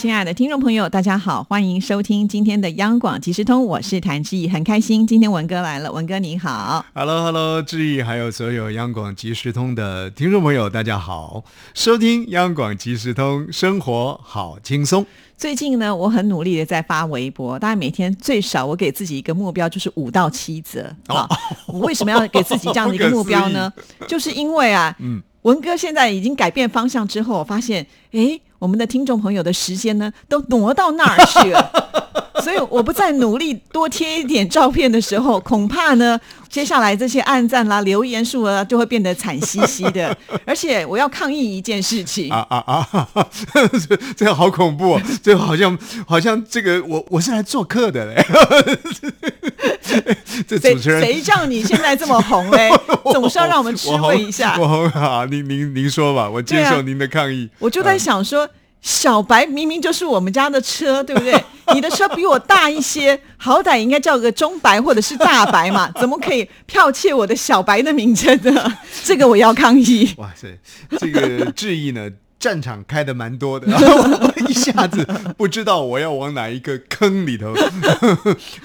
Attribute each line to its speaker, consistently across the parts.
Speaker 1: 亲爱的听众朋友，大家好，欢迎收听今天的央广即时通，我是谭志毅，很开心今天文哥来了，文哥你好。
Speaker 2: Hello，Hello，志毅，还有所有央广即时通的听众朋友，大家好，收听央广即时通，生活好轻松。
Speaker 1: 最近呢，我很努力的在发微博，大概每天最少我给自己一个目标，就是五到七折啊。我为什么要给自己这样的一个目标呢？就是因为啊，
Speaker 2: 嗯
Speaker 1: 文哥现在已经改变方向之后，我发现，哎，我们的听众朋友的时间呢，都挪到那儿去了。所以我不再努力多贴一点照片的时候，恐怕呢，接下来这些暗赞啦、留言数啊，就会变得惨兮兮的。而且我要抗议一件事情
Speaker 2: 啊啊啊！这这个好恐怖、哦，这个好像好像这个我我是来做客的嘞。这
Speaker 1: 谁
Speaker 2: 主持人
Speaker 1: 谁叫你现在这么红嘞？总是要让我们吃味一下。
Speaker 2: 我红好，您您您说吧，我接受您的抗议。
Speaker 1: 我就在想说，小白明明就是我们家的车，对不对？你的车比我大一些，好歹应该叫个中白或者是大白嘛，怎么可以剽窃我的小白的名称呢？这个我要抗议。
Speaker 2: 哇塞，这个质疑呢，战场开的蛮多的，我一下子不知道我要往哪一个坑里头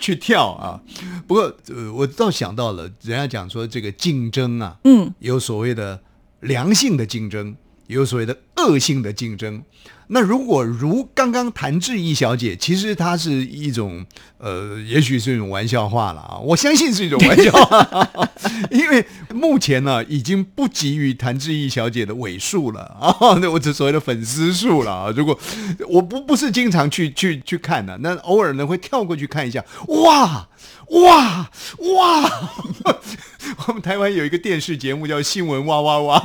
Speaker 2: 去跳啊。不过，呃，我倒想到了，人家讲说这个竞争啊，
Speaker 1: 嗯，
Speaker 2: 有所谓的良性的竞争，有所谓的恶性的竞争。那如果如刚刚谭志毅小姐，其实她是一种呃，也许是一种玩笑话了啊，我相信是一种玩笑话，因为目前呢已经不及于谭志毅小姐的尾数了啊，那 我只所谓的粉丝数了啊。如果我不不是经常去去去看的，那偶尔呢会跳过去看一下，哇哇哇！我们台湾有一个电视节目叫《新闻哇哇哇》，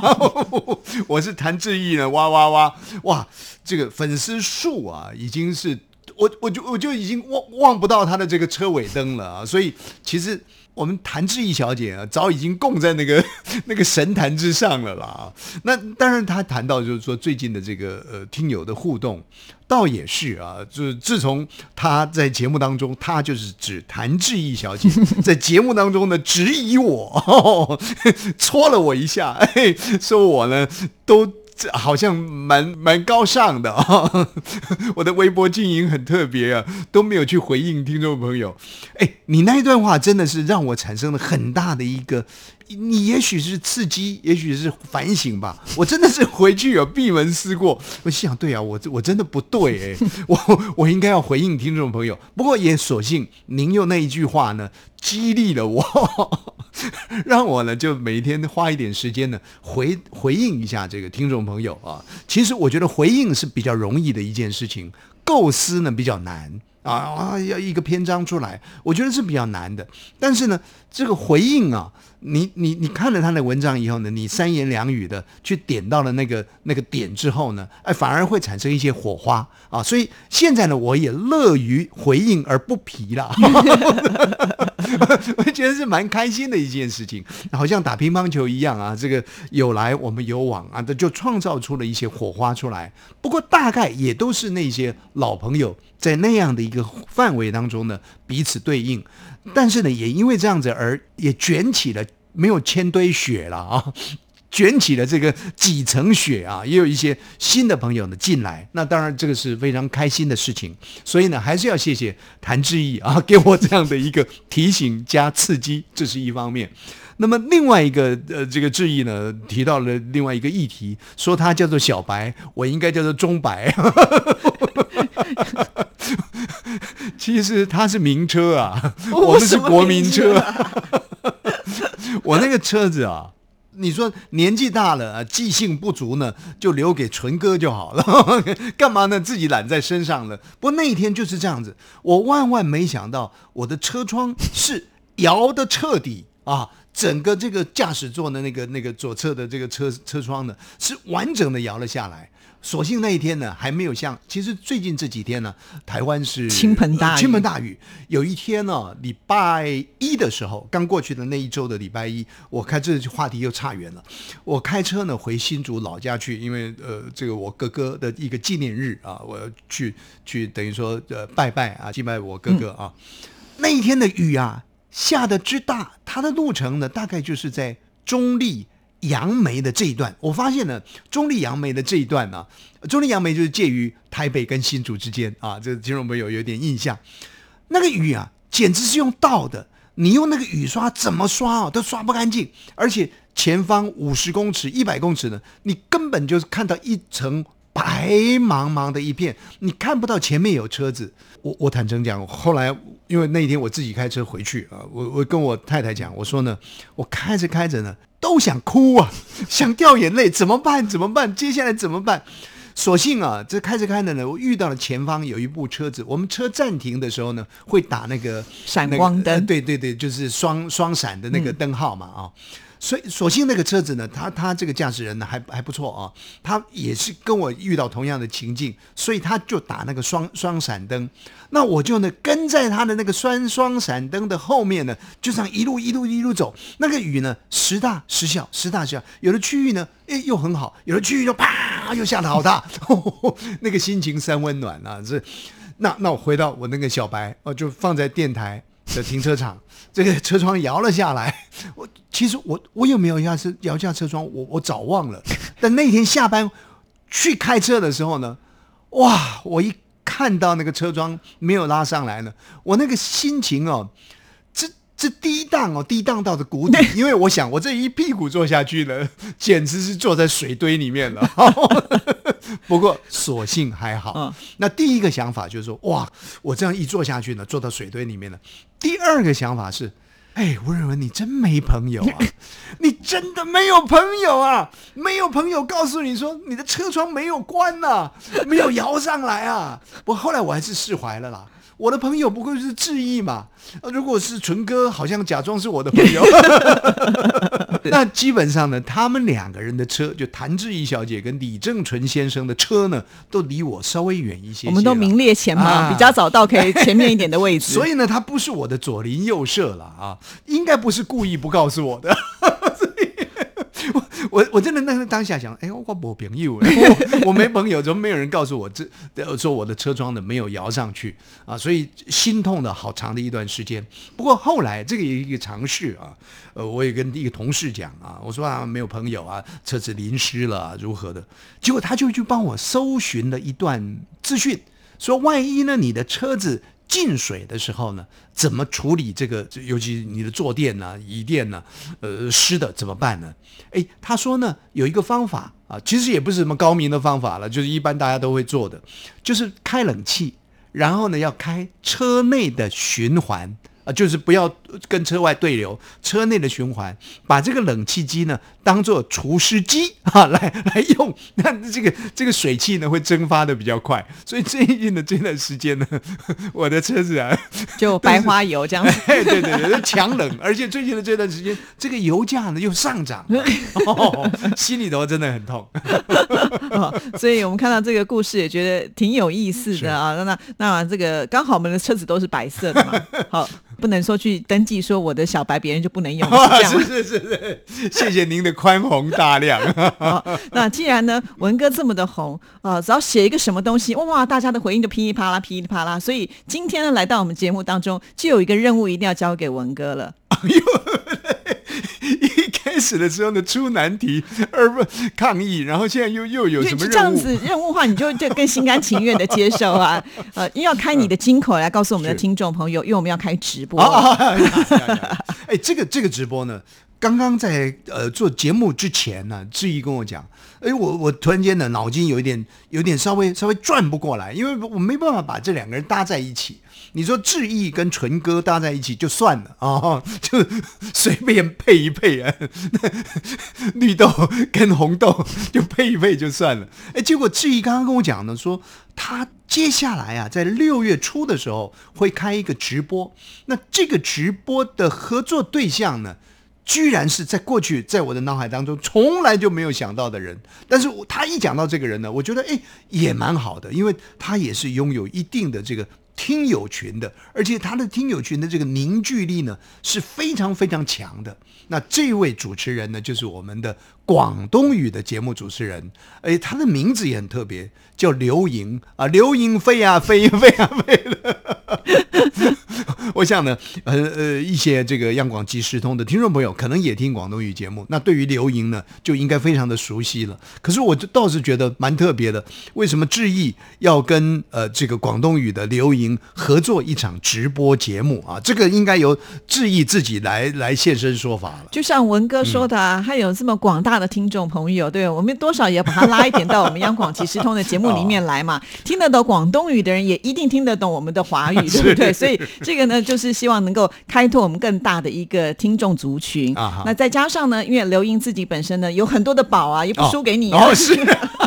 Speaker 2: 我是谭志毅呢，哇哇哇哇！这个粉丝数啊，已经是我我就我就已经望望不到他的这个车尾灯了啊！所以其实我们谭志毅小姐啊，早已经供在那个 那个神坛之上了啦。那当然，她谈到就是说最近的这个呃听友的互动，倒也是啊，就是自从她在节目当中，她就是指谭志毅小姐 在节目当中呢质疑我，戳了我一下，嘿，说我呢都。这好像蛮蛮高尚的啊、哦！我的微博经营很特别啊，都没有去回应听众朋友。哎，你那一段话真的是让我产生了很大的一个，你也许是刺激，也许是反省吧。我真的是回去有闭门思过，我心想，对啊，我我真的不对哎，我我应该要回应听众朋友。不过也所幸您用那一句话呢，激励了我。让我呢就每天花一点时间呢回回应一下这个听众朋友啊。其实我觉得回应是比较容易的一件事情，构思呢比较难啊啊，要一个篇章出来，我觉得是比较难的。但是呢，这个回应啊，你你你看了他的文章以后呢，你三言两语的去点到了那个那个点之后呢，哎，反而会产生一些火花啊。所以现在呢，我也乐于回应而不疲了。我觉得是蛮开心的一件事情，好像打乒乓球一样啊，这个有来我们有往啊，这就创造出了一些火花出来。不过大概也都是那些老朋友在那样的一个范围当中呢，彼此对应。但是呢，也因为这样子而也卷起了没有千堆雪了啊。卷起了这个几层雪啊，也有一些新的朋友呢进来，那当然这个是非常开心的事情，所以呢还是要谢谢谭志毅啊，给我这样的一个提醒加刺激，这是一方面。那么另外一个呃，这个志毅呢提到了另外一个议题，说他叫做小白，我应该叫做中白。其实他是名车啊，我们是国民车。我那个车子啊。你说年纪大了啊，记性不足呢，就留给纯哥就好了，干嘛呢？自己揽在身上了。不过那一天就是这样子，我万万没想到，我的车窗是摇的彻底啊，整个这个驾驶座的那个那个左侧的这个车车窗呢，是完整的摇了下来。所幸那一天呢，还没有像其实最近这几天呢，台湾是
Speaker 1: 倾盆大雨
Speaker 2: 呃倾盆大雨。有一天呢，礼拜一的时候，刚过去的那一周的礼拜一，我开这话题又差远了。我开车呢回新竹老家去，因为呃，这个我哥哥的一个纪念日啊，我要去去等于说呃拜拜啊，祭拜我哥哥啊。那一天的雨啊，下的之大，它的路程呢，大概就是在中立杨梅的这一段。我发现呢，中立杨梅的这一段呢、中立杨梅就是介于台北跟新竹之间啊，这听众朋友有点印象。那个雨啊，简直是用倒的，你用那个雨刷怎么刷啊，都刷不干净，而且前方五十公尺、一百公尺呢，你根本就是看到一层白茫茫的一片，你看不到前面有车子。我我坦诚讲，后来因为那一天我自己开车回去啊，我我跟我太太讲，我说呢，我开着开着呢，都想哭啊，想掉眼泪，怎么办？怎么办？接下来怎么办？所幸啊，这开着开着呢，我遇到了前方有一部车子，我们车暂停的时候呢，会打那个
Speaker 1: 闪
Speaker 2: 那个
Speaker 1: 光灯
Speaker 2: 呃对对对，就是双双闪的那个灯号嘛啊。所以，所幸那个车子呢，他他这个驾驶人呢还还不错啊，他也是跟我遇到同样的情境，所以他就打那个双双闪灯，那我就呢跟在他的那个双双闪灯的后面呢，就这样一路一路一路走。那个雨呢时大时小，时大时小，有的区域呢诶又很好，有的区域就啪又下得好大，那个心情三温暖啊！这那那我回到我那个小白，我就放在电台的停车场，这个车窗摇了下来。我其实我我有没有下车摇下车窗，我我早忘了。但那天下班去开车的时候呢，哇！我一看到那个车窗没有拉上来呢，我那个心情哦，这这低档哦，低档到的谷底。因为我想，我这一屁股坐下去呢，简直是坐在水堆里面了。不过所幸还好。
Speaker 1: 嗯
Speaker 2: 那第一个想法就是说，哇，我这样一坐下去呢，坐到水堆里面了。第二个想法是。哎，吴仁文，你真没朋友啊！你真的没有朋友啊！没有朋友告诉你说你的车窗没有关呐、没有摇上来啊！不过后来我还是释怀了啦。我的朋友不过就是志毅嘛，呃如果是纯哥，好像假装是我的朋友。那基本上呢，他们两个人的车，就谭志毅小姐跟李正淳先生的车呢，都离我稍微远一些些
Speaker 1: 我们都名列前茅，
Speaker 2: 啊
Speaker 1: 比较早到，可以前面一点的位置。
Speaker 2: 所以呢，他不是我的左邻右舍了啊，应该不是故意不告诉我的。我我真的那个当下想，哎，我没朋友，我我没朋友，怎么没有人告诉我这呃说我的车窗呢没有摇上去啊？所以心痛了好长的一段时间。不过后来这个也一个尝试啊，呃，我也跟一个同事讲啊，我说啊没有朋友啊，车子淋湿了、如何的，结果他就去帮我搜寻了一段资讯。说万一呢，你的车子进水的时候呢，怎么处理这个？尤其你的坐垫呢、椅垫呢、呃，湿的怎么办呢？诶，他说呢，有一个方法啊，其实也不是什么高明的方法了，就是一般大家都会做的，就是开冷气，然后呢要开车内的循环。啊，就是不要跟车外对流，车内的循环，把这个冷气机呢当做除湿机 啊来 来用，那这个这个水汽呢会蒸发的比较快，所以最近的这段时间呢，我的车子啊，
Speaker 1: 就白花油这样
Speaker 2: 对对对，强冷，而且最近的这段时间，这个油价呢又上涨了，哦、心里头真的很痛。
Speaker 1: 哦所以我们看到这个故事也觉得挺有意思的啊。那那那这个刚好我们的车子都是白色的嘛，好，不能说去登记说我的小白别人就不能用，是这样吗
Speaker 2: 是是是是，谢谢您的宽宏大量。
Speaker 1: 好，那既然呢文哥这么的红啊、只要写一个什么东西，哇，大家的回应就噼里啪啦噼里啪啦。所以今天呢来到我们节目当中，就有一个任务一定要交给文哥了。
Speaker 2: 始的时候呢出难题，而不抗议，然后现在又又有什么
Speaker 1: 就这样？子任务的话，你就就更心甘情愿的接受啊。呃，因为要开你的金口来告诉我们的听众朋友，因为我们要开直播。
Speaker 2: 哎，这个这个直播呢，刚刚在呃做节目之前呢，志毅跟我讲，哎，我我突然间呢脑筋有一点有点稍微稍微转不过来，因为我没办法把这两个人搭在一起。你说志毅跟纯哥搭在一起就算了啊、哦，就随便配一配啊，绿豆跟红豆就配一配就算了。哎，结果志毅刚刚跟我讲呢，说他接下来啊，在六月初的时候会开一个直播，那这个直播的合作对象呢居然是在过去在我的脑海当中从来就没有想到的人，但是他一讲到这个人呢，我觉得哎也蛮好的，因为他也是拥有一定的这个听友群的，而且他的听友群的这个凝聚力呢是非常非常强的。那这位主持人呢，就是我们的广东语的节目主持人，哎，他的名字也很特别，叫刘莹啊，刘莹飞啊飞飞啊飞的。我想呢，呃呃，一些这个央广即时通的听众朋友可能也听广东语节目，那对于刘莹呢，就应该非常的熟悉了。可是我倒是觉得蛮特别的，为什么志毅要跟呃这个广东语的刘莹合作一场直播节目啊？这个应该由志毅自己来来现身说法了。
Speaker 1: 就像文哥说的啊，他有这么广大的听众朋友，对我们多少也要把他拉一点到我们央广即时通的节目里面来嘛。听得懂广东语的人，也一定听得懂我们的华语，对不对？所以这个呢，就是希望能够开拓我们更大的一个听众族群。
Speaker 2: 啊
Speaker 1: 那再加上呢，因为刘英自己本身呢有很多的宝啊，也不输给你啊。
Speaker 2: 哦，是。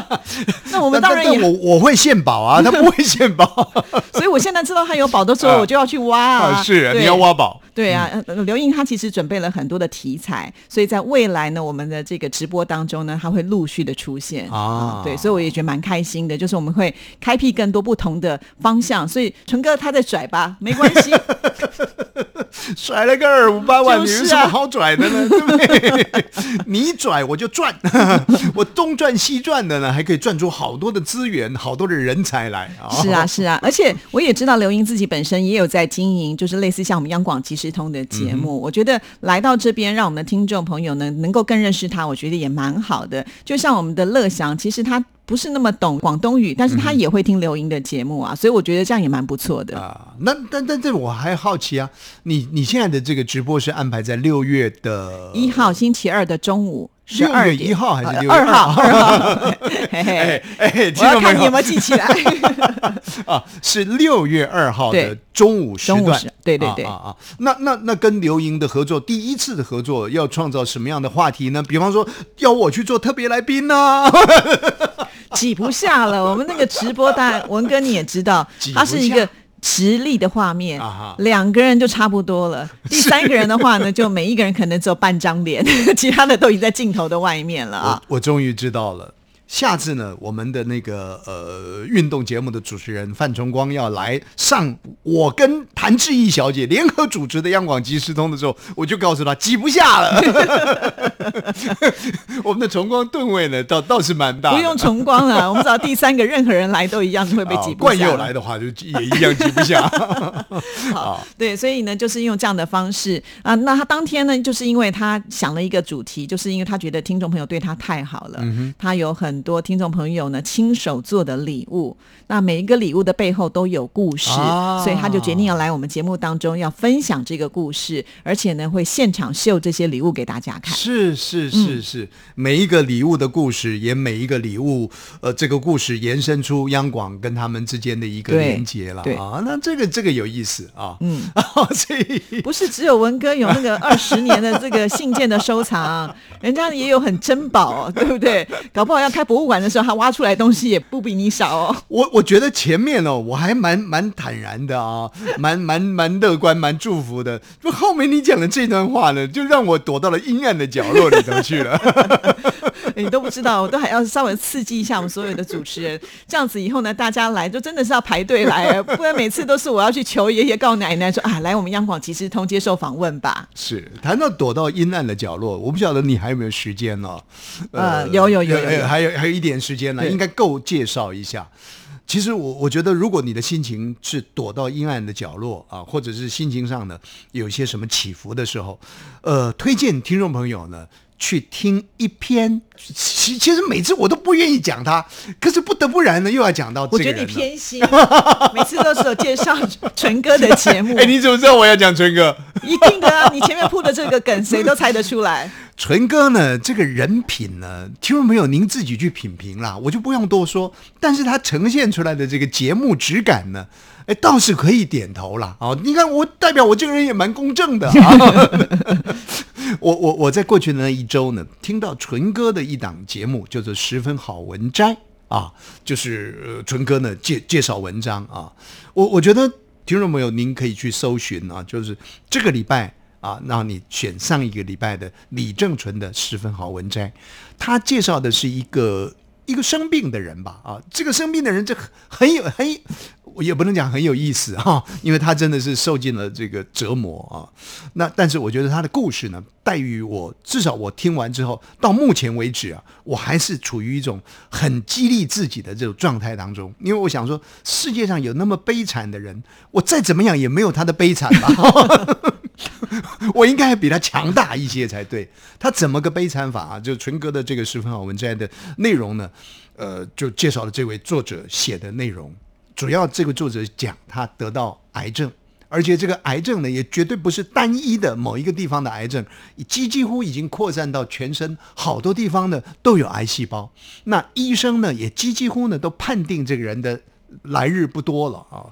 Speaker 1: 那我们当然
Speaker 2: 但但我，我会献宝啊，他不会献宝
Speaker 1: 所以我现在知道他有宝的时候，
Speaker 2: 啊
Speaker 1: 我就要去挖啊。
Speaker 2: 是
Speaker 1: 对
Speaker 2: 你要挖宝。
Speaker 1: 对啊，呃刘英她其实准备了很多的题材，所以在未来呢，我们的这个直播当中呢，她会陆续的出现
Speaker 2: 啊
Speaker 1: 对，所以我也觉得蛮开心的，就是我们会开辟更多不同的方向。所以纯哥他在拽吧，没关系，
Speaker 2: 甩了个二五八万，
Speaker 1: 就是啊
Speaker 2: 你有什么好拽的呢？对不对？你拽我就赚，我东赚西赚的呢，还可以赚出好多的资源、好多的人才来啊！
Speaker 1: 是啊，是啊，而且我也知道刘英自己本身也有在经营，就是类似像我们央广即时通的节目。我觉得来到这边，让我们的听众朋友呢能够更认识他，我觉得也蛮好的。就像我们的乐祥，其实他不是那么懂广东语，但是他也会听刘英的节目啊，所以我觉得这样也蛮不错的。
Speaker 2: 啊，那但但这我还好奇啊，你你现在的这个直播是安排在六月的
Speaker 1: 一号星期二的中午是
Speaker 2: 六月，一号还是
Speaker 1: 呃
Speaker 2: 六月
Speaker 1: 二号？二号，嘿
Speaker 2: 哎
Speaker 1: 嘿。
Speaker 2: 哎，
Speaker 1: 我
Speaker 2: 听众朋
Speaker 1: 要看你有没有记起来。
Speaker 2: 啊，是六月二号的中午时段
Speaker 1: 对对对
Speaker 2: 啊啊啊！那那那跟刘莹的合作，第一次的合作要创造什么样的话题呢？比方说，要我去做特别来宾呢、
Speaker 1: 挤不下了。我们那个直播，当然文哥你也知道它是一个直立的画面
Speaker 2: 啊，
Speaker 1: 两个人就差不多了。第三个人的话呢，就每一个人可能只有半张脸，其他的都已经在镜头的外面了啊。
Speaker 2: 我我终于知道了。下次呢，我们的那个呃运动节目的主持人范崇光要来上我跟谭志毅小姐联合主持的央广即时通的时候，我就告诉他挤不下了。我们的崇光吨位呢，倒倒是蛮大。
Speaker 1: 不用崇光了，我们只要第三个任何人来都一样会被
Speaker 2: 啊
Speaker 1: 挤不下。
Speaker 2: 冠佑来的话，就也一样挤不下。
Speaker 1: 好，对，所以呢，就是用这样的方式啊。那他当天呢，就是因为他想了一个主题，就是因为他觉得听众朋友对他太好了，
Speaker 2: 嗯
Speaker 1: 他有很多听众朋友呢亲手做的礼物，那每一个礼物的背后都有故事，
Speaker 2: 啊
Speaker 1: 所以他就决定要来我们节目当中要分享这个故事，而且呢会现场秀这些礼物给大家看。
Speaker 2: 是是是是，每一个礼物的故事，也每一个礼物，呃，这个故事延伸出央广跟他们之间的一个连接了
Speaker 1: 对
Speaker 2: 啊。那这个这个有意思啊。
Speaker 1: 嗯，
Speaker 2: 所以
Speaker 1: 不是只有文哥有那个二十年的这个信件的收藏，人家也有很珍宝、哦，对不对？搞不好要开博物馆的时候，他挖出来东西也不比你少哦。
Speaker 2: 我我觉得前面哦，我还蛮蛮坦然的啊，蛮蛮蛮乐观，蛮祝福的。不，后面你讲的这段话呢，就让我躲到了阴暗的角落里头去了。
Speaker 1: 你都不知道，我都还要稍微刺激一下我们所有的主持人，这样子以后呢，大家来就真的是要排队来，不然每次都是我要去求爷爷告奶奶说啊，来我们央广即时通接受访问吧。
Speaker 2: 是谈到躲到阴暗的角落，我不晓得你还有没有时间呢、
Speaker 1: 呃有有有有有
Speaker 2: 呃还有还有一点时间呢，应该够介绍一下。其实我我觉得，如果你的心情是躲到阴暗的角落啊，或者是心情上呢有一些什么起伏的时候，呃，推荐听众朋友呢去听一篇。其其实每次我都不愿意讲他，可是不得不然呢，又要讲到这个
Speaker 1: 我觉得。你偏心，每次都是有介绍纯哥的节目，
Speaker 2: 哎，你怎么知道我要讲纯哥？
Speaker 1: 一定的啊！你前面铺的这个梗，谁都猜得出来。
Speaker 2: 纯哥呢，这个人品呢，听众朋友您自己去品评啦，我就不用多说。但是他呈现出来的这个节目质感呢，哎，倒是可以点头啦。哦，你看我代表我这个人也蛮公正的啊。我我我在过去的那一周呢，听到纯哥的一档节目，叫做《十分好文摘》啊，就是呃纯哥呢介介绍文章啊。我我觉得听众朋友您可以去搜寻啊，就是这个礼拜。啊那，你选上一个礼拜的李正淳的十分好文摘。他介绍的是一个一个生病的人吧，啊，这个生病的人这很有很。我也不能讲很有意思哈，因为他真的是受尽了这个折磨啊。那但是我觉得他的故事呢，待于我至少我听完之后，到目前为止啊，我还是处于一种很激励自己的这种状态当中。因为我想说，世界上有那么悲惨的人，我再怎么样也没有他的悲惨吧。我应该比他强大一些才对。他怎么个悲惨法啊？就纯哥的这个十分好文摘的内容呢？呃，就介绍了这位作者写的内容。主要这个作者讲他得到癌症，而且这个癌症呢也绝对不是单一的某一个地方的癌症，几几乎已经扩散到全身好多地方呢都有癌细胞。那医生呢也几几乎呢都判定这个人的来日不多了啊！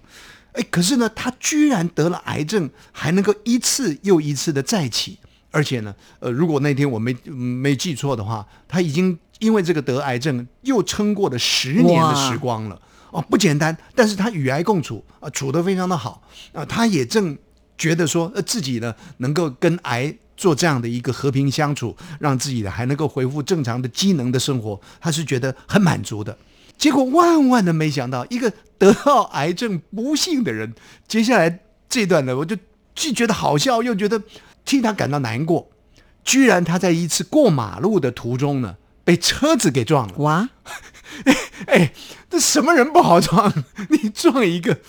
Speaker 2: 哎，可是呢他居然得了癌症，还能够一次又一次的再起，而且呢，呃，如果那天我没没记错的话，他已经因为这个得癌症又撑过了十年的时光了。哦，不简单，但是他与癌共处啊，处得非常的好啊，他也正觉得说，呃，自己呢能够跟癌做这样的一个和平相处，让自己呢还能够恢复正常的机能的生活，他是觉得很满足的。结果万万的没想到，一个得到癌症不幸的人，接下来这段呢，我就既觉得好笑，又觉得替他感到难过。居然他在一次过马路的途中呢，被车子给撞了。哇！哎，这什么人不好撞？你撞一个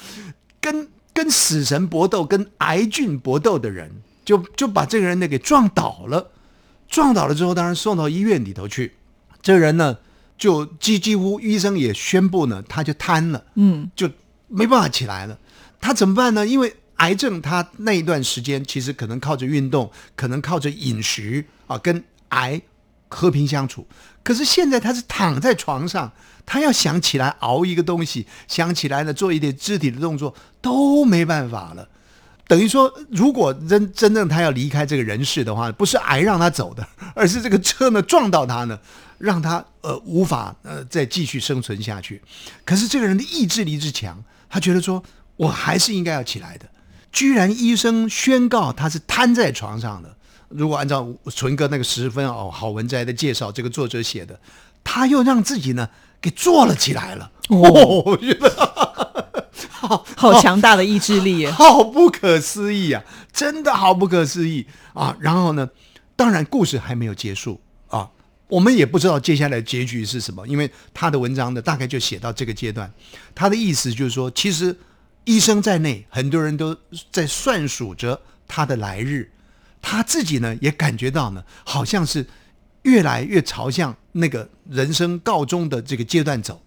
Speaker 2: 跟跟死神搏斗、跟癌菌搏斗的人，就就把这个人呢给撞倒了。撞倒了之后，当然送到医院里头去。这个人呢，就几几乎医生也宣布呢，他就瘫了，嗯，就没办法起来了。他怎么办呢？因为癌症，他那一段时间其实可能靠着运动，可能靠着饮食啊，跟癌。和平相处，可是现在他是躺在床上，他要想起来熬一个东西，想起来了做一点肢体的动作都没办法了。等于说，如果真真正他要离开这个人世的话，不是癌让他走的，而是这个车呢撞到他呢，让他呃无法呃再继续生存下去。可是这个人的意志力之强，他觉得说我还是应该要起来的。居然医生宣告他是瘫在床上的。如果按照纯哥那个十分哦好文摘的介绍，这个作者写的，他又让自己呢给坐了起来了。哦，我觉得
Speaker 1: 好好强大的意志力，
Speaker 2: 好不可思议啊！真的好不可思议啊！然后呢，当然故事还没有结束啊，我们也不知道接下来结局是什么，因为他的文章呢大概就写到这个阶段。他的意思就是说，其实医生在内，很多人都在算数着他的来日。他自己呢也感觉到呢，好像是越来越朝向那个人生告终的这个阶段走，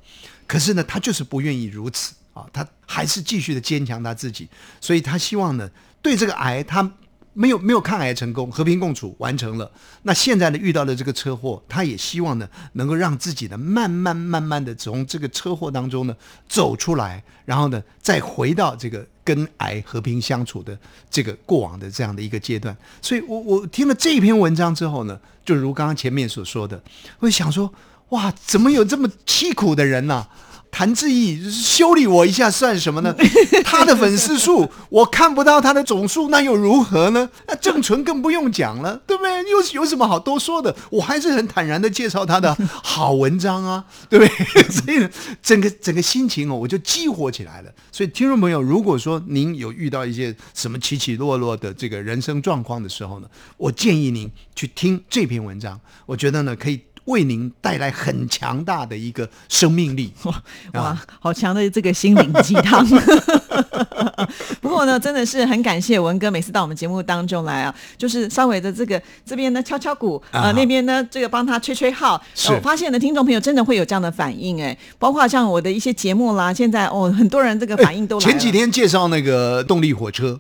Speaker 2: 可是呢，他就是不愿意如此啊，他还是继续的坚强他自己，所以他希望呢，对这个癌他。没有没有抗癌成功，和平共处完成了。那现在呢，遇到了这个车祸，他也希望呢，能够让自己呢，慢慢慢慢的从这个车祸当中呢走出来，然后呢，再回到这个跟癌和平相处的这个过往的这样的一个阶段。所以，我我听了这篇文章之后呢，就如刚刚前面所说的，我想说，哇，怎么有这么凄苦的人呢？谭志毅修理我一下算什么呢？他的粉丝数我看不到他的总数，那又如何呢？那郑纯更不用讲了，对不对？又有什么好多说的？我还是很坦然的介绍他的好文章啊，对不对？所以整个整个心情哦，我就激活起来了。所以听众朋友，如果说您有遇到一些什么起起落落的这个人生状况的时候呢，我建议您去听这篇文章，我觉得呢可以。为您带来很强大的一个生命力，
Speaker 1: 哇，哇好强的这个心灵鸡汤。不过呢，真的是很感谢文哥每次到我们节目当中来啊，就是稍微的这个这边呢敲敲鼓啊，那边呢这个帮他吹吹号。我发现呢，听众朋友真的会有这样的反应哎，包括像我的一些节目啦，现在哦，很多人这个反应都
Speaker 2: 前几天介绍那个动力火车。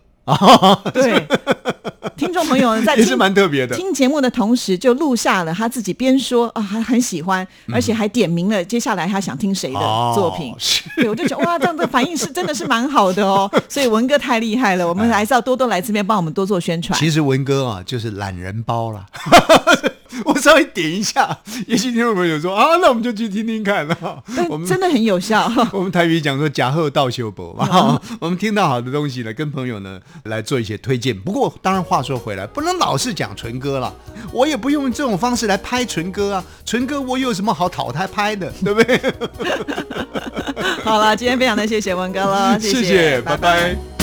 Speaker 1: 对，听众朋友在
Speaker 2: 也是蛮特别的。
Speaker 1: 听节目的同时，就录下了他自己边说啊，还很喜欢，而且还点名了接下来他想听谁的作品。对，我就觉得哇，这样的反应是真的是蛮好的哦。所以文哥太厉害了，我们还是要多多来这边帮我们多做宣传。
Speaker 2: 其实文哥啊，就是懒人包了。我稍微点一下，也许听众朋友说啊，那我们就去听听看了。我们
Speaker 1: 真的很有效。
Speaker 2: 我们台语讲说“假贺道修博”嘛，我们听到好的东西呢，跟朋友呢来做一些推荐。不过，当然话说回来，不能老是讲纯歌了，我也不用这种方式来拍纯歌啊。纯歌我有什么好淘汰拍的，对不对？
Speaker 1: 好了，今天非常的谢谢文哥了，
Speaker 2: 谢谢，拜拜